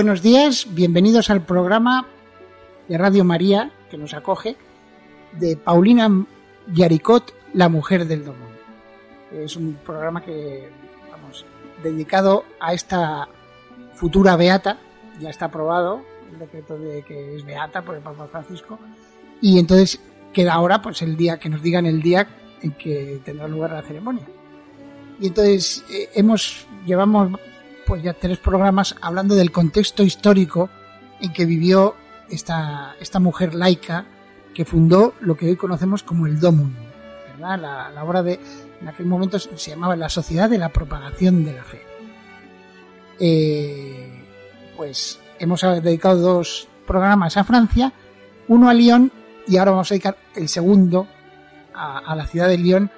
Buenos días, bienvenidos al programa de Radio María que nos acoge de Paulina Yaricot, la mujer del domo. Es un programa que, vamos, dedicado a esta futura beata, ya está aprobado el decreto de que es beata por el Papa Francisco, y entonces queda ahora pues el día que nos digan el día en que tendrá lugar la ceremonia. Y entonces eh, hemos llevamos pues ya tres programas hablando del contexto histórico en que vivió esta, esta mujer laica que fundó lo que hoy conocemos como el Domum, La, la obra de, en aquel momento se llamaba la Sociedad de la Propagación de la Fe. Eh, pues hemos dedicado dos programas a Francia, uno a Lyon y ahora vamos a dedicar el segundo a, a la ciudad de Lyon,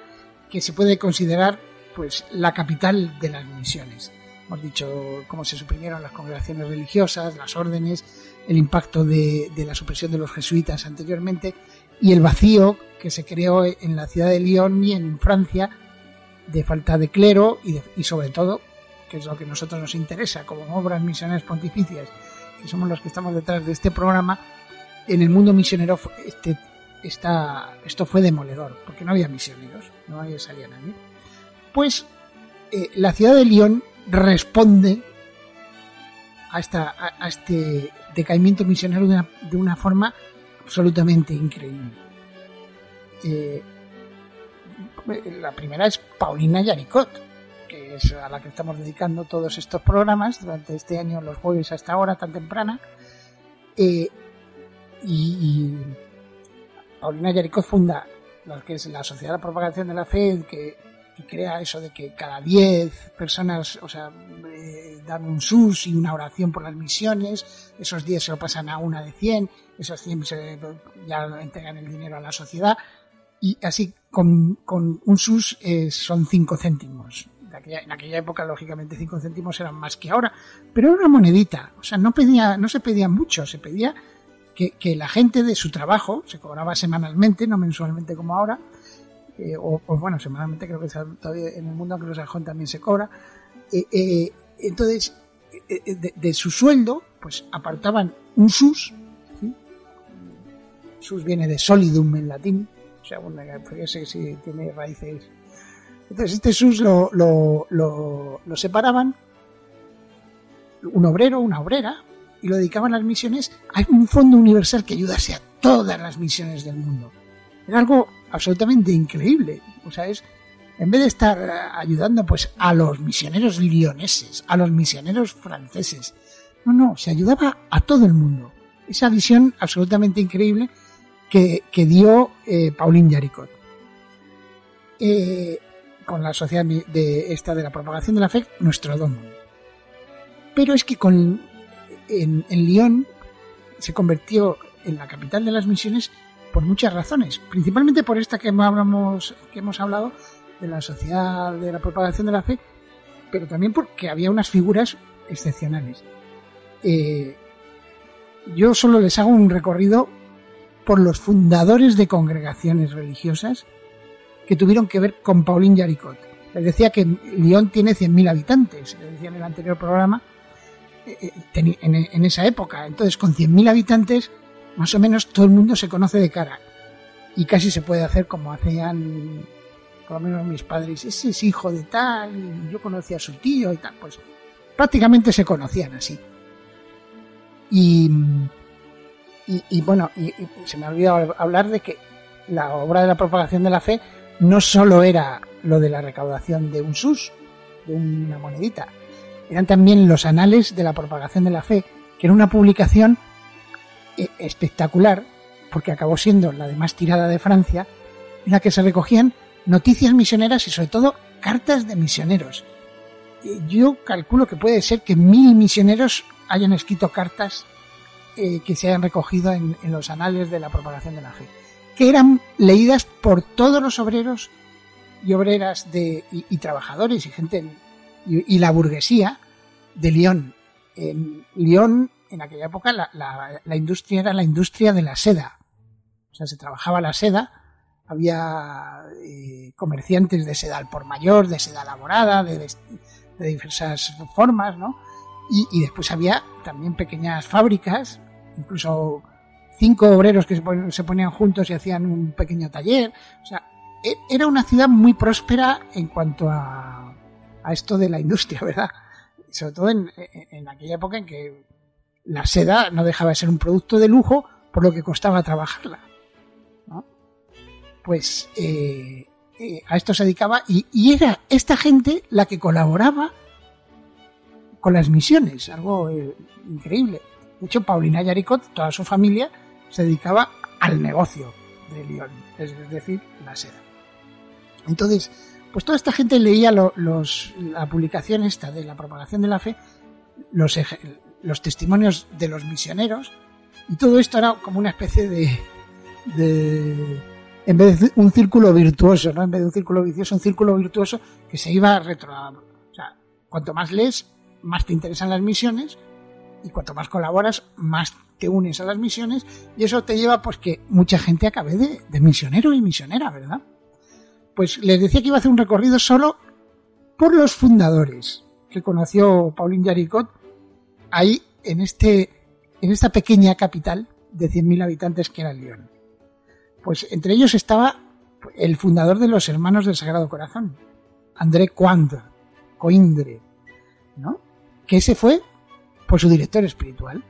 que se puede considerar pues la capital de las misiones. Hemos dicho cómo se suprimieron las congregaciones religiosas, las órdenes, el impacto de, la supresión de los jesuitas anteriormente y el vacío que se creó en la ciudad de Lyon y en Francia de falta de clero y, sobre todo, que es lo que a nosotros nos interesa como obras misioneras pontificias, que somos los que estamos detrás de este programa, en el mundo misionero este, esto fue demoledor, porque no había misioneros, no había salía nadie. Pues eh, la ciudad de Lyon responde a, esta, a, este decaimiento misionero de una, de una forma absolutamente increíble. Eh, la primera es Paulina Yaricot, que es a la que estamos dedicando todos estos programas durante este año, los jueves hasta ahora, tan temprana. Eh, y, Paulina Yaricot funda lo que es la Sociedad de Propagación de la Fe, que que crea eso de que cada 10 personas, o sea, eh, dan un sus y una oración por las misiones, esos 10 se lo pasan a una de 100, esos 100 se, ya entregan el dinero a la sociedad, y así con, con un sus eh, son 5 céntimos. en aquella época, lógicamente, 5 céntimos eran más que ahora, pero era una monedita, o sea, no, pedía, no se pedía mucho, se pedía que, que la gente de su trabajo, se cobraba semanalmente, no mensualmente como ahora, eh, o, bueno, semanalmente creo que todavía en el mundo anglosajón también se cobra. Eh, eh, entonces, de, su sueldo, pues apartaban un sus, sus viene de solidum en latín, o sea, bueno, sé si tiene raíces. Entonces, este sus lo, lo, lo, lo separaban, un obrero, una obrera, y lo dedicaban a las misiones. Hay un fondo universal que ayudase a todas las misiones del mundo. Era algo absolutamente increíble. O sea, es, en vez de estar eh, ayudando pues a los misioneros lioneses, a los misioneros franceses, no, no, se ayudaba a todo el mundo. Esa visión absolutamente increíble que, dio eh, Pauline Yaricot. Eh, con la sociedad de esta de la propagación de la fe, nuestro domo. Pero es que con, en, en Lyon se convirtió en la capital de las misiones por muchas razones, principalmente por esta que hablamos, que hemos hablado de la sociedad de la propagación de la fe, pero también porque había unas figuras excepcionales. Eh, yo solo les hago un recorrido por los fundadores de congregaciones religiosas que tuvieron que ver con Pauline Yaricot. Les decía que Lyon tiene 100.000 habitantes, les decía en el anterior programa, eh, eh, en, esa época. Entonces, con 100.000 habitantes, más o menos todo el mundo se conoce de cara. Y casi se puede hacer como hacían, por lo menos mis padres, ese es hijo de tal, y yo conocía a su tío y tal, pues prácticamente se conocían así. Y, y, bueno, y, se me ha olvidado hablar de que la obra de la propagación de la fe no solo era lo de la recaudación de un sus, de una monedita, eran también los anales de la propagación de la fe, que era una publicación espectacular, porque acabó siendo la de más tirada de Francia, en la que se recogían noticias misioneras y sobre todo cartas de misioneros. yo calculo que puede ser que mil misioneros hayan escrito cartas eh, que se hayan recogido en, los anales de la propagación de la fe, que eran leídas por todos los obreros y obreras de, y, trabajadores y gente y, la burguesía de Lyon. Lyon, en aquella época, la, la, industria era la industria de la seda. O sea, se trabajaba la seda, había eh, comerciantes de seda al por mayor, de seda elaborada, de, de diversas formas, ¿no? Y, después había también pequeñas fábricas, incluso cinco obreros que se ponían juntos y hacían un pequeño taller. O sea, e, era una ciudad muy próspera en cuanto a, a esto de la industria, ¿verdad? Sobre todo en, en, aquella época en que la seda no dejaba de ser un producto de lujo por lo que costaba trabajarla. Pues eh, eh, a esto se dedicaba y, era esta gente la que colaboraba con las misiones, algo eh, increíble. De hecho, Paulina Yaricot, toda su familia, se dedicaba al negocio de Lyon, es decir, la seda. Entonces, pues toda esta gente leía los, la publicación esta de la propagación de la fe, los, los testimonios de los misioneros, y todo esto era como una especie de, en vez de un círculo virtuoso, ¿no? En vez de un círculo vicioso, un círculo virtuoso que se iba retro. O sea, cuanto más lees, más te interesan las misiones y cuanto más colaboras, más te unes a las misiones y eso te lleva pues que mucha gente acabe de, misionero y misionera, ¿verdad? Pues les decía que iba a hacer un recorrido solo por los fundadores que conoció Pauline Jaricot ahí en este en esta pequeña capital de 100.000 habitantes que era Lyon. Pues entre ellos estaba el fundador de los Hermanos del Sagrado Corazón, André Coindre, ¿no? Que ese fue por su director espiritual.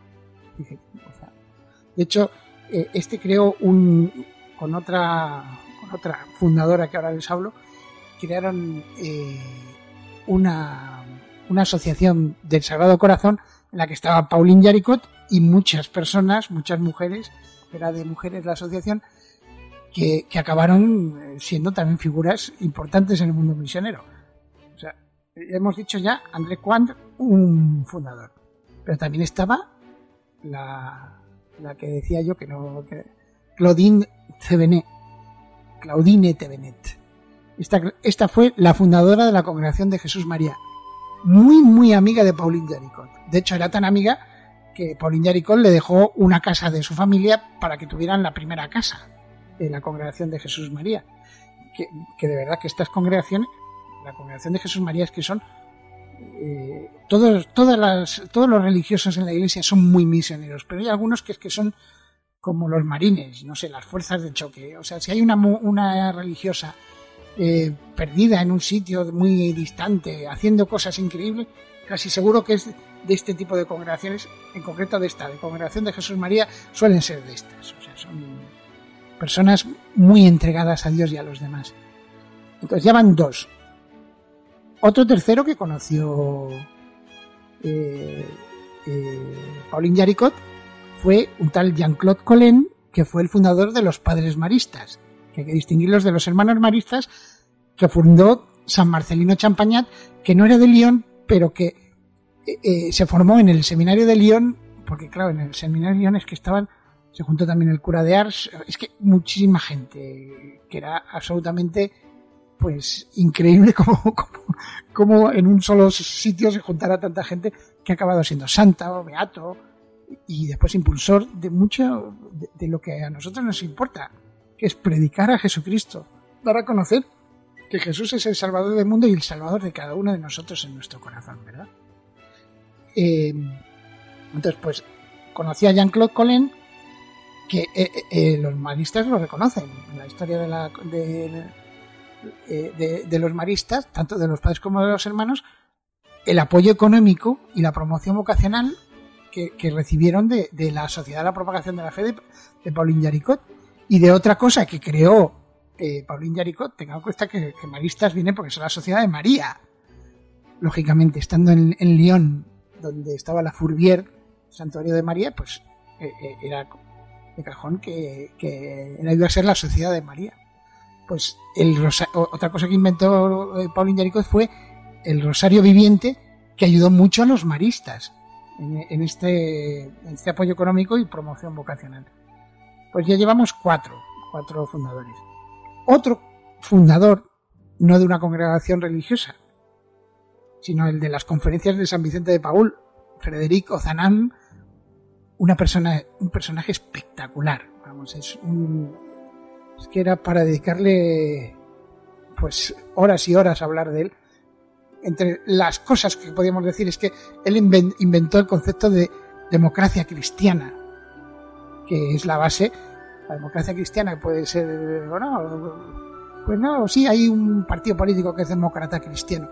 De hecho, eh, este creó un con otra con otra fundadora que ahora les hablo, crearon eh, una, una asociación del Sagrado Corazón en la que estaba Pauline Jaricot y muchas personas, muchas mujeres, era de mujeres la asociación, que, acabaron eh, siendo también figuras importantes en el mundo misionero. O sea, hemos dicho ya André Quant, un fundador. Pero también estaba la, la que decía yo que no. Que, Claudine Cevenet. Claudine Tevenet. Esta, esta fue la fundadora de la Congregación de Jesús María. Muy, muy amiga de Pauline Jaricot. De hecho, era tan amiga que Pauline Jaricot le dejó una casa de su familia para que tuvieran la primera casa en la congregación de Jesús María. Que, de verdad que estas congregaciones, la congregación de Jesús María es que son eh, todos, todas las, todos los religiosos en la iglesia son muy misioneros, pero hay algunos que es que son como los marines, no sé, las fuerzas de choque. O sea, si hay una, una religiosa eh, perdida en un sitio muy distante, haciendo cosas increíbles, casi seguro que es de este tipo de congregaciones, en concreto de esta, de Congregación de Jesús María, suelen ser de estas. O sea, son personas muy entregadas a Dios y a los demás. Entonces ya van dos. Otro tercero que conoció eh, eh, Jaricot fue un tal Jean-Claude Collen, que fue el fundador de los Padres Maristas, que hay que distinguirlos de los hermanos maristas, que fundó San Marcelino Champagnat, que no era de Lyon, pero que eh, se formó en el seminario de Lyon, porque claro, en el seminario de Lyon es que estaban se juntó también el cura de Ars, es que muchísima gente, que era absolutamente pues increíble como, como, en un solo sitio se juntara tanta gente que ha acabado siendo santa o beato y después impulsor de mucho de, lo que a nosotros nos importa, que es predicar a Jesucristo, dar a conocer que Jesús es el Salvador del mundo y el Salvador de cada uno de nosotros en nuestro corazón, ¿verdad? Eh, entonces, pues conocí a Jean-Claude Colin que eh, eh, los maristas lo reconocen. En la historia de, la, eh, de, los maristas, tanto de los padres como de los hermanos, el apoyo económico y la promoción vocacional que, recibieron de, la Sociedad de la Propagación de la Fe de, Pauline Yaricot y de otra cosa que creó eh, Pauline Yaricot. Tengan en cuenta que, Maristas viene porque es la Sociedad de María. Lógicamente, estando en, en Lyon, donde estaba la Fourvière, Santuario de María, pues era de cajón que, que iba a ser la sociedad de María. Pues el otra cosa que inventó eh, Pauline Jaricot fue el Rosario Viviente que ayudó mucho a los maristas en, este, en este apoyo económico y promoción vocacional. Pues ya llevamos cuatro, cuatro fundadores. Otro fundador, no de una congregación religiosa, sino el de las conferencias de San Vicente de Paul, Federico Ozanam, una persona, un personaje espectacular. Vamos, es un, es que era para dedicarle pues horas y horas a hablar de él. Entre las cosas que podíamos decir es que él inventó el concepto de democracia cristiana, que es la base. La democracia cristiana puede ser, bueno, pues no, sí hay un partido político que es demócrata cristiano.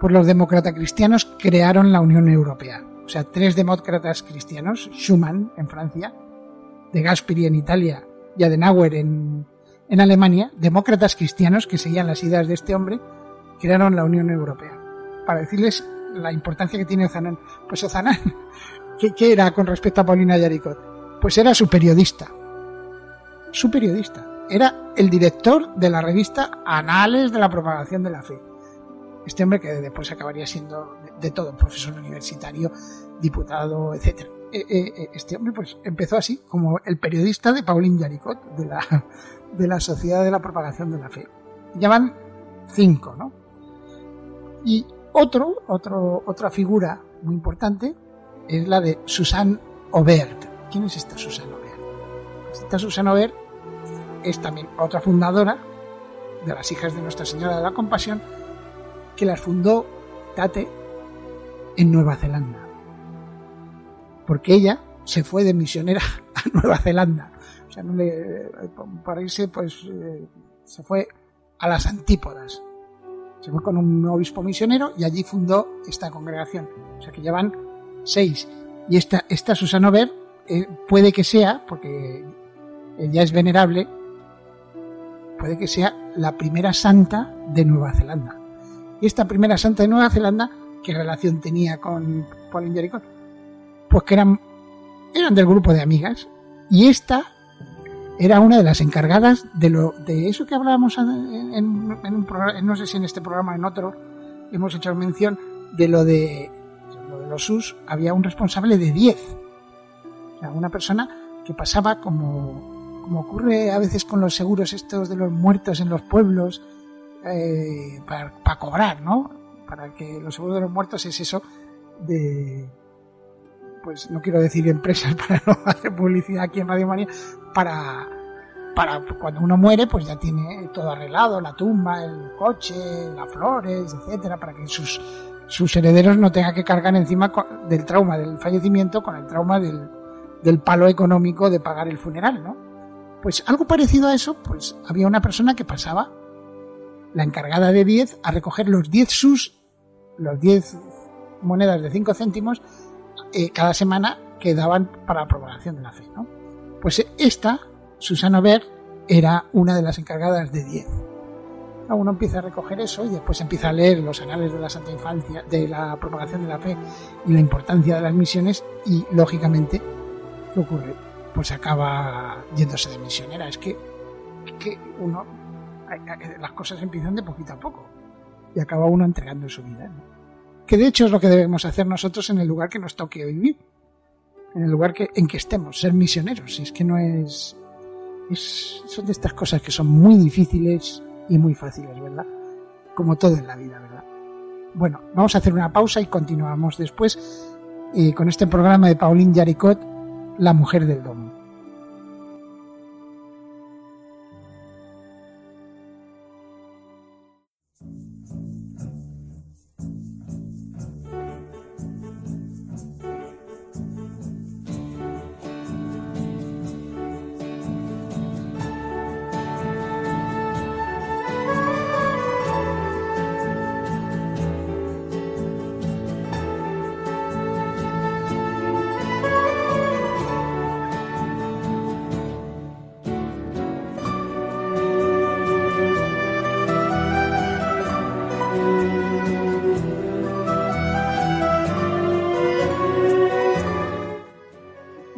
Pues los demócratas cristianos crearon la Unión Europea. O sea, tres demócratas cristianos, Schumann en Francia, de Gasperi en Italia y Adenauer en, en Alemania, demócratas cristianos que seguían las ideas de este hombre, crearon la Unión Europea. Para decirles la importancia que tiene Ozanán. Pues Ozanán, ¿qué, era con respecto a Paulina Yaricot? Pues era su periodista. Su periodista. Era el director de la revista Anales de la Propagación de la Fe. Este hombre que después acabaría siendo de, todo, profesor universitario, diputado, etcétera. Eh, eh, eh, este hombre pues empezó así, como el periodista de Pauline Yaricot, de la, de la Sociedad de la Propagación de la Fe. Ya van cinco, ¿no? Y otro, otro, otra figura muy importante es la de Susanne Aubert. ¿Quién es esta Aubert? Pues esta Susanne Aubert es también otra fundadora de las hijas de Nuestra Señora de la Compasión, que las fundó Tate en Nueva Zelanda. Porque ella se fue de misionera a Nueva Zelanda o sea, para irse, pues eh, se fue a las antípodas. Se fue con un obispo misionero y allí fundó esta congregación. O sea que llevan seis. Y esta, esta Susana Ver eh, puede que sea, porque ella es venerable, puede que sea la primera santa de Nueva Zelanda. Y esta primera santa de Nueva Zelanda, ¿qué relación tenía con Pauline Jericho? Pues que eran, eran del grupo de amigas. Y esta era una de las encargadas de lo de eso que hablábamos en, un programa, no sé si en este programa en otro, hemos hecho mención de lo de, lo de los SUS, había un responsable de 10. O una persona que pasaba como, como ocurre a veces con los seguros estos de los muertos en los pueblos, eh, para, para cobrar, ¿no? Para que los seguros de los muertos es eso de pues no quiero decir empresas para no hacer publicidad aquí en Radio María, para, para cuando uno muere, pues ya tiene todo arreglado, la tumba, el coche, las flores, etcétera, para que sus, sus herederos no tengan que cargar encima del trauma del fallecimiento con el trauma del, del palo económico de pagar el funeral, ¿no? Pues algo parecido a eso, pues había una persona que pasaba, la encargada de 10, a recoger los 10 sus, los 10 monedas de 5 céntimos eh, cada semana que daban para la propagación de la fe. ¿no? Pues esta, Susana Ver, era una de las encargadas de 10. Uno empieza a recoger eso y después empieza a leer los anales de la Santa Infancia, de la propagación de la fe y la importancia de las misiones y, lógicamente, ¿qué ocurre? Pues acaba yéndose de misionera. Es que, que uno, las cosas empiezan de poquito a poco y acaba uno entregando su vida. ¿no? que de hecho es lo que debemos hacer nosotros en el lugar que nos toque vivir, en el lugar que, en que estemos, ser misioneros. Y es que no es, son de estas cosas que son muy difíciles y muy fáciles, ¿verdad? Como todo en la vida, ¿verdad? Bueno, vamos a hacer una pausa y continuamos después eh, con este programa de Pauline Yaricot, La mujer del domo.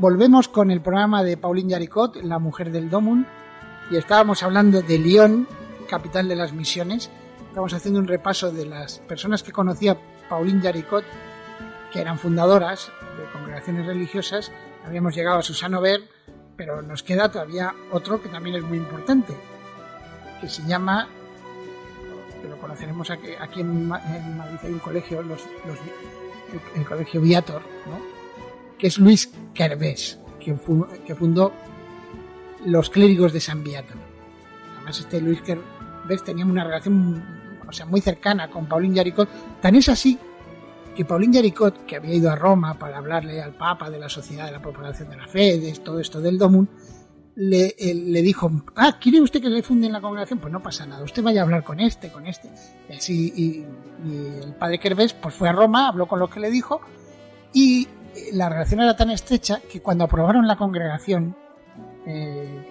Volvemos con el programa de Pauline Yaricot, La mujer del Domun, y estábamos hablando de Lyon, capital de las misiones, estamos haciendo un repaso de las personas que conocía Pauline Jaricot, que eran fundadoras de congregaciones religiosas. Habíamos llegado a Susano Ver, pero nos queda todavía otro que también es muy importante, que se llama, que lo conoceremos aquí, en, Madrid, hay un colegio, los, el, colegio Viator, que es Luis Kervés, que, que fundó los clérigos de San Viator. Además, este Luis Kervés tenía una relación o sea, muy cercana con Paulín Yaricot, tan es así que Paulín Yaricot, que había ido a Roma para hablarle al Papa de la Sociedad de la Propagación de la Fe, de todo esto del Domun, le, le, dijo, ah, ¿quiere usted que le funden la congregación? Pues no pasa nada, usted vaya a hablar con este, con este. Y así, y, el padre Kervés pues fue a Roma, habló con lo que le dijo, y la relación era tan estrecha que cuando aprobaron la congregación, eh,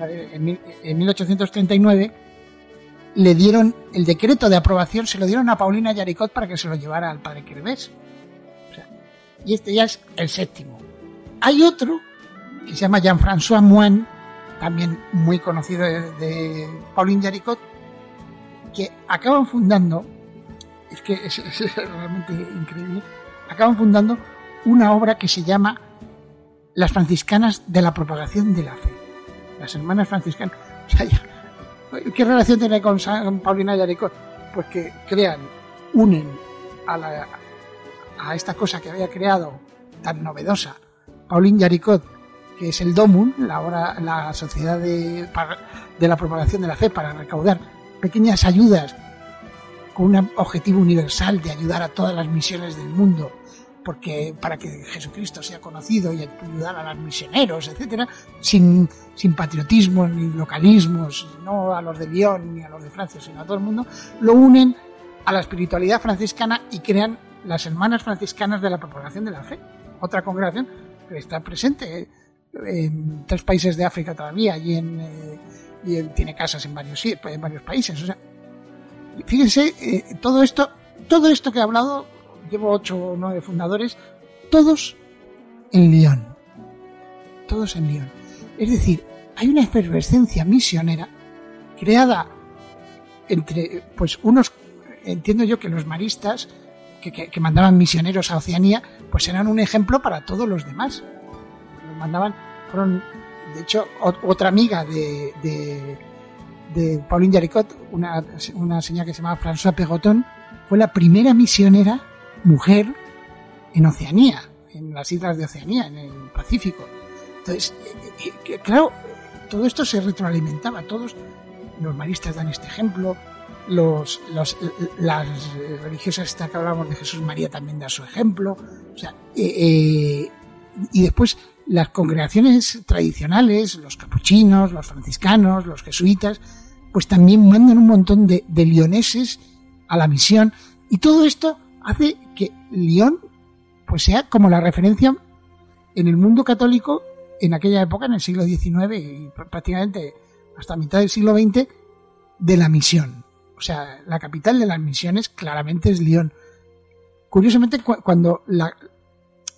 en, en 1839, le dieron el decreto de aprobación, se lo dieron a Paulina Yaricot para que se lo llevara al padre Quervés. y este ya es el séptimo. Hay otro que se llama Jean-François Moine, también muy conocido de, de Pauline Yaricot, que acaban fundando, es que es, realmente increíble, acaban fundando una obra que se llama Las franciscanas de la propagación de la fe. Las hermanas franciscanas. O sea, ¿Qué relación tiene con Paulina Yaricot? Pues que crean, unen a, a esta cosa que había creado tan novedosa Paulina Yaricot, que es el DOMUN, la, la Sociedad de, de la Propagación de la Fe, para recaudar pequeñas ayudas con un objetivo universal de ayudar a todas las misiones del mundo porque para que Jesucristo sea conocido y ayudar a los misioneros, etcétera, sin, sin patriotismo ni localismos, no a los de Lyon ni a los de Francia, sino a todo el mundo, lo unen a la espiritualidad franciscana y crean las hermanas franciscanas de la propagación de la fe, otra congregación que está presente en tres países de África todavía y, en, eh, tiene casas en varios, en varios países. O sea, fíjense, eh, todo esto, todo esto que he hablado llevo ocho o nueve fundadores, todos en Lyon. Todos en Lyon. Es decir, hay una efervescencia misionera creada entre, pues, unos, entiendo yo que los maristas que, mandaban misioneros a Oceanía, pues eran un ejemplo para todos los demás. Los mandaban, fueron, de hecho, otra amiga de, de, de Pauline Jaricot, una, una señora que se llamaba François Pegoton, fue la primera misionera mujer en Oceanía, en las islas de Oceanía, en el Pacífico. Entonces, eh, eh, claro, todo esto se retroalimentaba, todos los maristas dan este ejemplo, los, las religiosas que hablamos de Jesús María también da su ejemplo, o sea, eh, y después las congregaciones tradicionales, los capuchinos, los franciscanos, los jesuitas, pues también mandan un montón de, de lioneses a la misión, y todo esto hace que Lyon pues sea como la referencia en el mundo católico en aquella época, en el siglo XIX y prácticamente hasta mitad del siglo XX, de la misión. O sea, la capital de las misiones claramente es Lyon. Curiosamente, cuando la,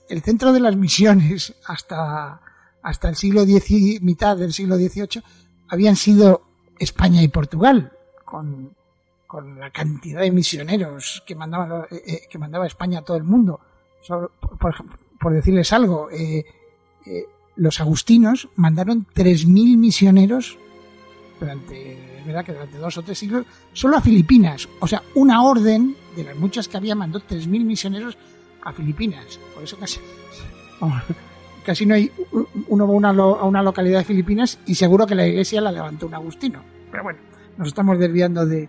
el centro de las misiones hasta, hasta el siglo X, mitad del siglo XVIII, habían sido España y Portugal, con con la cantidad de misioneros que mandaba, eh, eh, que mandaba España a todo el mundo. por, decirles algo, eh, los agustinos mandaron 3.000 misioneros durante, verdad que durante dos o tres siglos, solo a Filipinas. O sea, una orden de las muchas que había mandó 3.000 misioneros a Filipinas. Por eso casi, casi no hay, uno va a una localidad de Filipinas y seguro que la iglesia la levantó un agustino. Pero bueno, nos estamos desviando de,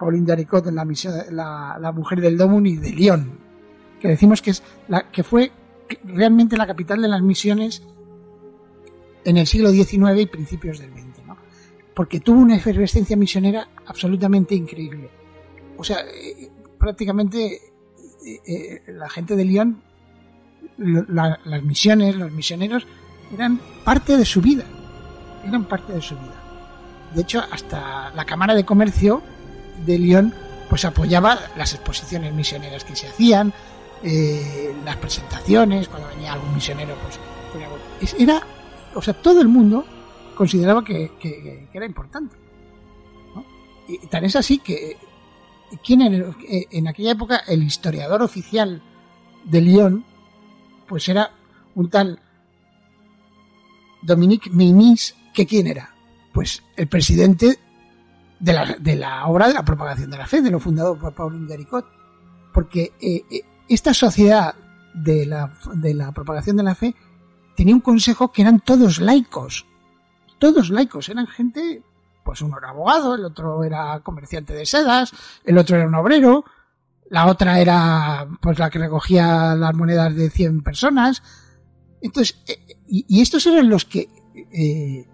Pauline Jaricot en la misión, la, mujer del Domun y de Lyon, que decimos que es la que fue realmente la capital de las misiones en el siglo XIX y principios del XX, ¿no? porque tuvo una efervescencia misionera absolutamente increíble. O sea, eh, prácticamente eh, eh, la gente de Lyon, las misiones, los misioneros, eran parte de su vida, eran parte de su vida. De hecho, hasta la Cámara de Comercio de Lyon pues apoyaba las exposiciones misioneras que se hacían, eh, las presentaciones, cuando venía algún misionero, pues era, o sea, todo el mundo consideraba que, era importante. Y tan es así que ¿quién era? Eh, en aquella época el historiador oficial de Lyon, pues era un tal Dominique Ménis, que quién era? Pues el presidente de la, de la obra de la propagación de la fe, de lo fundado por Pauline Garicot. Porque eh, eh, esta sociedad de la, de la propagación de la fe tenía un consejo que eran todos laicos. Todos laicos, eran gente, pues uno era abogado, el otro era comerciante de sedas, el otro era un obrero, la otra era pues la que recogía las monedas de 100 personas. Entonces, eh, y, estos eran los que, eh,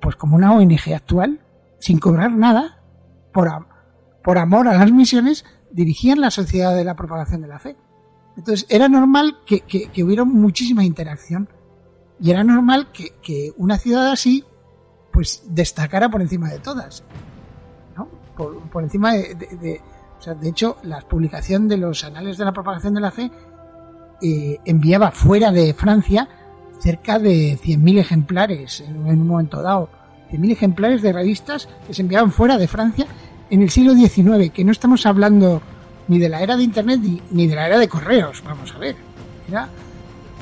pues como una ONG actual, sin cobrar nada, por, por amor a las misiones, dirigían la sociedad de la propagación de la fe. Entonces era normal que, que, hubiera muchísima interacción y era normal que, una ciudad así pues destacara por encima de todas. ¿no? Por, encima de, o sea, de hecho, la publicación de los anales de la propagación de la fe eh, enviaba fuera de Francia cerca de 100.000 ejemplares en, un momento dado. 100.000 ejemplares de revistas que se enviaban fuera de Francia en el siglo XIX, que no estamos hablando ni de la era de Internet ni, de la era de correos, vamos a ver. Era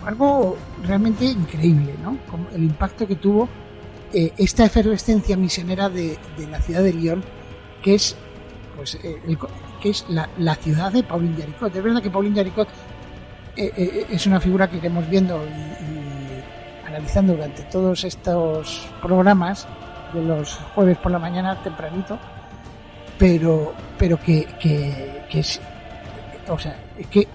algo realmente increíble, ¿no? Como el impacto que tuvo eh, esta efervescencia misionera de, la ciudad de Lyon, que es, pues, eh, que es la, ciudad de Pauline Jaricot. Es verdad que Pauline Jaricot eh, es una figura que iremos viendo y analizando durante todos estos programas de los jueves por la mañana tempranito pero pero que, que, es o sea que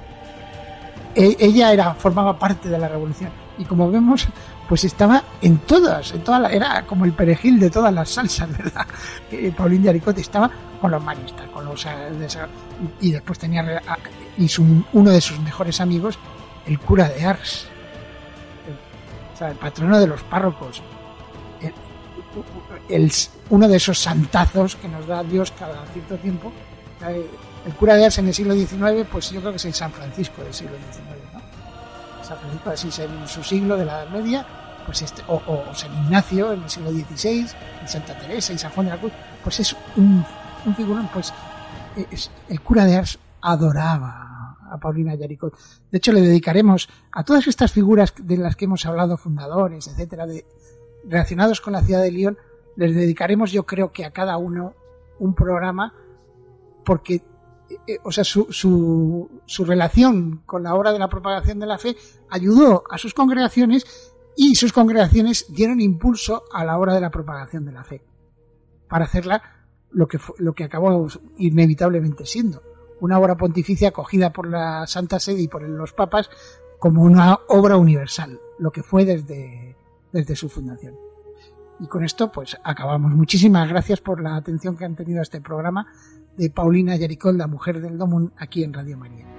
e, ella era formaba parte de la revolución. Y como vemos pues estaba en todas en todas era como el perejil de todas las salsas verdad eh, Paulín de Aricote estaba con los maristas con los y después tenía y su, uno de sus mejores amigos el cura de Ars el patrono de los párrocos el, uno de esos santazos que nos da Dios cada cierto tiempo. El cura de Ars en el siglo XIX, pues yo creo que es el San Francisco del siglo XIX, ¿no? San Francisco así en su siglo de la Edad Media, pues este, o, San Ignacio en el siglo XVI, y Santa Teresa y San Juan de la Cruz, pues es un figurón, pues el cura de Ars adoraba Paulina Yaricot. De hecho, le dedicaremos a todas estas figuras de las que hemos hablado, fundadores, etcétera, relacionados con la ciudad de Lyon, les dedicaremos yo creo que a cada uno un programa porque eh, o sea, su, su, su, relación con la obra de la propagación de la fe ayudó a sus congregaciones y sus congregaciones dieron impulso a la obra de la propagación de la fe para hacerla lo que, lo que acabó inevitablemente siendo una obra pontificia acogida por la Santa Sede y por los papas como una obra universal, lo que fue desde, desde su fundación. Y con esto, pues acabamos. Muchísimas gracias por la atención que han tenido a este programa de Paulina Yaricol, la mujer del Domun, aquí en Radio María.